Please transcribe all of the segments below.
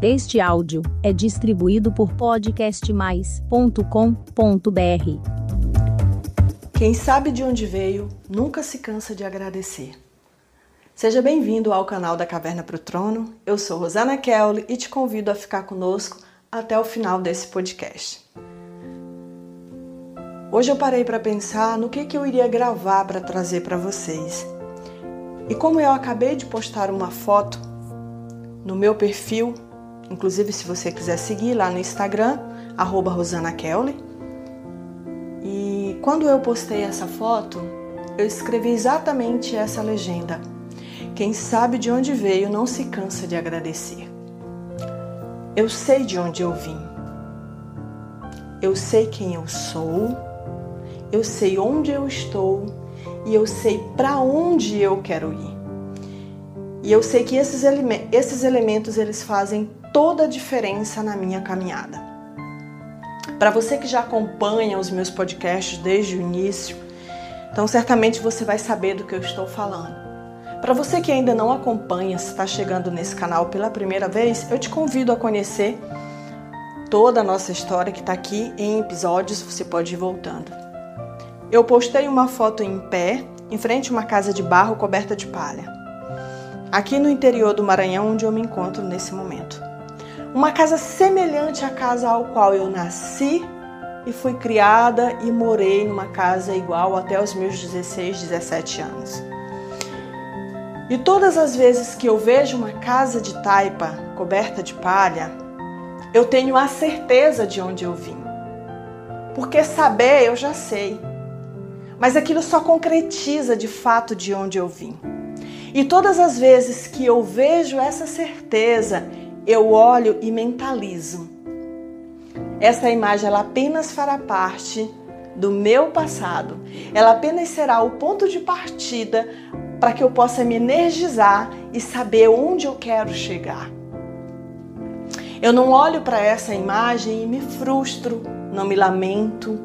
Este áudio é distribuído por podcastmais.com.br. Quem sabe de onde veio nunca se cansa de agradecer. Seja bem-vindo ao canal da Caverna para o Trono. Eu sou Rosana Kelly e te convido a ficar conosco até o final desse podcast. Hoje eu parei para pensar no que, que eu iria gravar para trazer para vocês. E como eu acabei de postar uma foto no meu perfil Inclusive, se você quiser seguir lá no Instagram, arroba Rosana Kelly. E quando eu postei essa foto, eu escrevi exatamente essa legenda. Quem sabe de onde veio não se cansa de agradecer. Eu sei de onde eu vim. Eu sei quem eu sou. Eu sei onde eu estou e eu sei para onde eu quero ir. E eu sei que esses, esses elementos eles fazem toda a diferença na minha caminhada. Para você que já acompanha os meus podcasts desde o início, então certamente você vai saber do que eu estou falando. Para você que ainda não acompanha, se está chegando nesse canal pela primeira vez, eu te convido a conhecer toda a nossa história que está aqui em episódios, você pode ir voltando. Eu postei uma foto em pé, em frente a uma casa de barro coberta de palha, aqui no interior do Maranhão, onde eu me encontro nesse momento uma casa semelhante à casa ao qual eu nasci e fui criada e morei numa casa igual até os meus 16, 17 anos. E todas as vezes que eu vejo uma casa de taipa coberta de palha, eu tenho a certeza de onde eu vim. Porque saber eu já sei, mas aquilo só concretiza de fato de onde eu vim. E todas as vezes que eu vejo essa certeza, eu olho e mentalizo. Essa imagem ela apenas fará parte do meu passado. Ela apenas será o ponto de partida para que eu possa me energizar e saber onde eu quero chegar. Eu não olho para essa imagem e me frustro, não me lamento,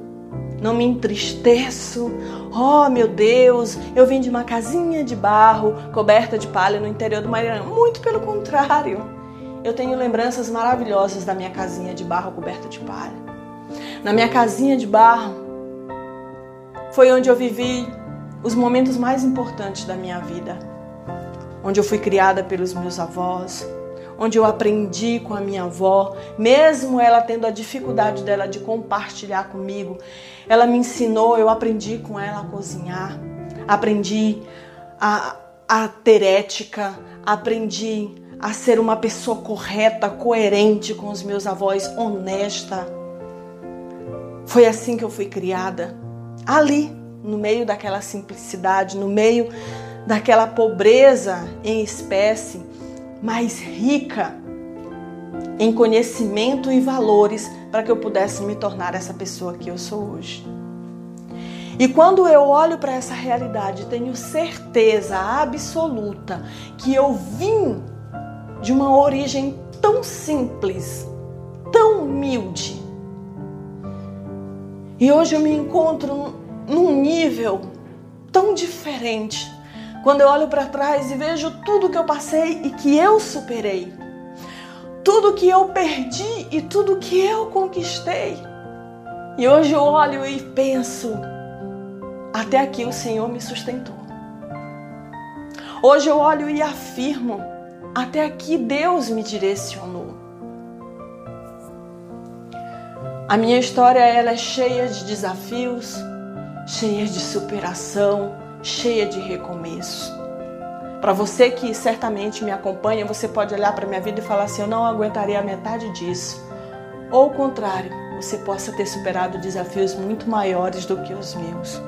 não me entristeço. Oh, meu Deus, eu vim de uma casinha de barro coberta de palha no interior do Maranhão. Muito pelo contrário. Eu tenho lembranças maravilhosas da minha casinha de barro coberta de palha. Na minha casinha de barro foi onde eu vivi os momentos mais importantes da minha vida. Onde eu fui criada pelos meus avós, onde eu aprendi com a minha avó, mesmo ela tendo a dificuldade dela de compartilhar comigo, ela me ensinou, eu aprendi com ela a cozinhar, aprendi a, a ter ética, aprendi a ser uma pessoa correta, coerente com os meus avós, honesta. Foi assim que eu fui criada. Ali, no meio daquela simplicidade, no meio daquela pobreza em espécie, mais rica em conhecimento e valores para que eu pudesse me tornar essa pessoa que eu sou hoje. E quando eu olho para essa realidade, tenho certeza absoluta que eu vim de uma origem tão simples, tão humilde. E hoje eu me encontro num nível tão diferente. Quando eu olho para trás e vejo tudo que eu passei e que eu superei, tudo que eu perdi e tudo que eu conquistei. E hoje eu olho e penso: até aqui o Senhor me sustentou. Hoje eu olho e afirmo: até aqui Deus me direcionou. A minha história ela é cheia de desafios, cheia de superação, cheia de recomeço. Para você que certamente me acompanha, você pode olhar para minha vida e falar assim: eu não aguentaria a metade disso. Ou o contrário, você possa ter superado desafios muito maiores do que os meus.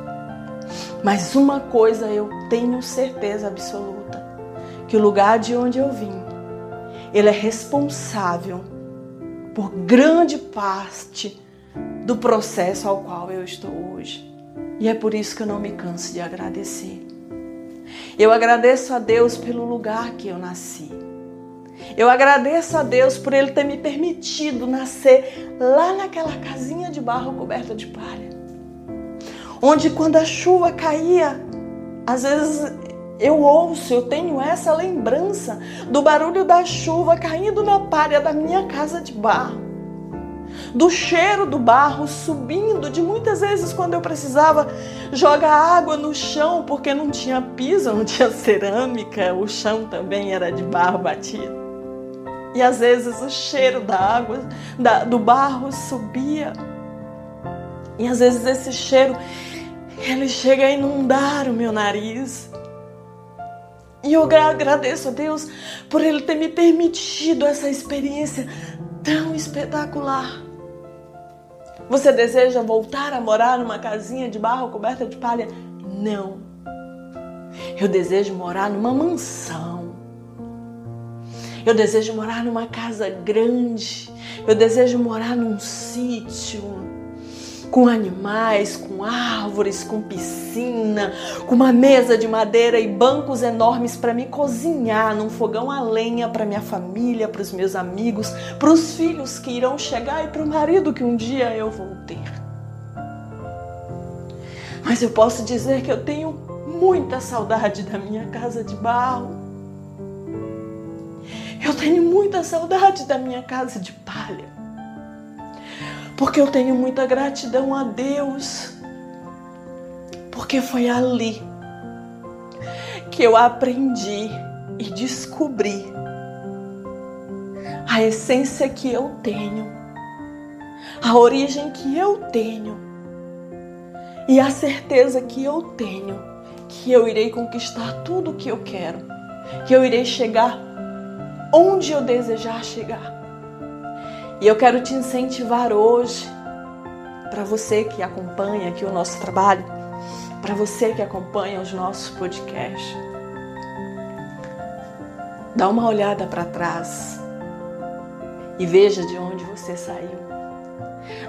Mas uma coisa eu tenho certeza absoluta: que o lugar de onde eu vim, ele é responsável por grande parte do processo ao qual eu estou hoje. E é por isso que eu não me canso de agradecer. Eu agradeço a Deus pelo lugar que eu nasci. Eu agradeço a Deus por Ele ter me permitido nascer lá naquela casinha de barro coberta de palha. Onde quando a chuva caía, às vezes Eu ouço, eu tenho essa lembrança do barulho da chuva caindo na palha da minha casa de barro, do cheiro do barro subindo, de muitas vezes quando eu precisava jogar água no chão porque não tinha piso, não tinha cerâmica, o chão também era de barro batido. E às vezes o cheiro da água, da, do barro subia. E às vezes esse cheiro, ele chega a inundar o meu nariz. E eu agradeço a Deus por Ele ter me permitido essa experiência tão espetacular. Você deseja voltar a morar numa casinha de barro coberta de palha? Não. Eu desejo morar numa mansão. Eu desejo morar numa casa grande. Eu desejo morar num sítio com animais, com árvores, com piscina, com uma mesa de madeira e bancos enormes para me cozinhar num fogão a lenha para minha família, para os meus amigos, para os filhos que irão chegar e para o marido que um dia eu vou ter. Mas eu posso dizer que eu tenho muita saudade da minha casa de barro. Eu tenho muita saudade da minha casa de palha porque eu tenho muita gratidão a Deus, porque foi ali que eu aprendi e descobri a essência que eu tenho, a origem que eu tenho e a certeza que eu tenho que eu irei conquistar tudo o que eu quero, que eu irei chegar onde eu desejar chegar. E eu quero te incentivar hoje, para você que acompanha aqui o nosso trabalho, para você que acompanha os nossos podcasts, dá uma olhada para trás e veja de onde você saiu.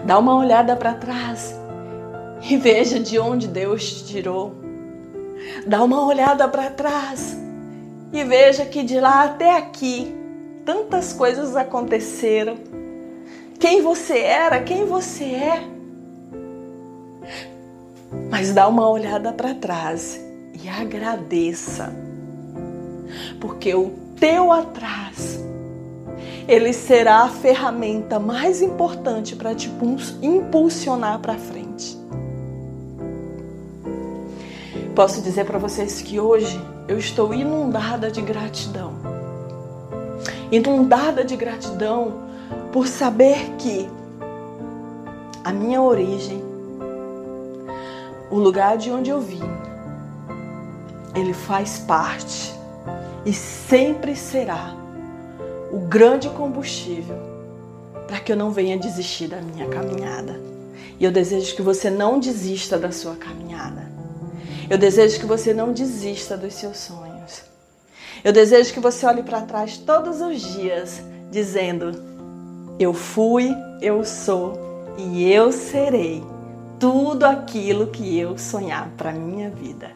Dá uma olhada para trás e veja de onde Deus te tirou. Dá uma olhada para trás e veja que de lá até aqui tantas coisas aconteceram quem você era, quem você é. Mas dá uma olhada para trás e agradeça. Porque o teu atrás ele será a ferramenta mais importante para te impulsionar para frente. Posso dizer para vocês que hoje eu estou inundada de gratidão. Inundada de gratidão por saber que a minha origem, o lugar de onde eu vim, ele faz parte e sempre será o grande combustível para que eu não venha desistir da minha caminhada. E eu desejo que você não desista da sua caminhada. Eu desejo que você não desista dos seus sonhos. Eu desejo que você olhe para trás todos os dias dizendo: eu fui, eu sou e eu serei tudo aquilo que eu sonhar para minha vida.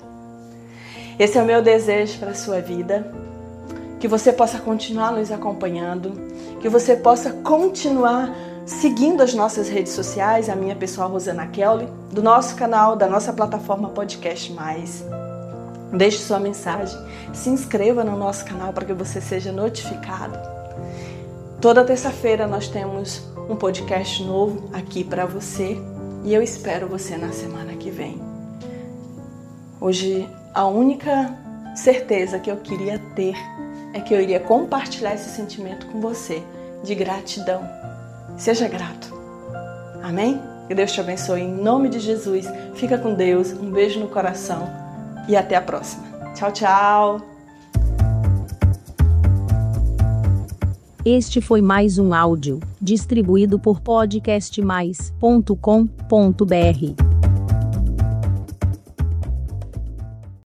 Esse é o meu desejo para a sua vida. Que você possa continuar nos acompanhando, que você possa continuar seguindo as nossas redes sociais, a minha pessoal Rosana Kelly, do nosso canal, da nossa plataforma Podcast Mais. Deixe sua mensagem, se inscreva no nosso canal para que você seja notificado Toda terça-feira nós temos um podcast novo aqui para você e eu espero você na semana que vem. Hoje, a única certeza que eu queria ter é que eu iria compartilhar esse sentimento com você de gratidão. Seja grato. Amém? Que Deus te abençoe em nome de Jesus. Fica com Deus. Um beijo no coração e até a próxima. Tchau, tchau. Este foi mais um áudio distribuído por podcastmais.com.br.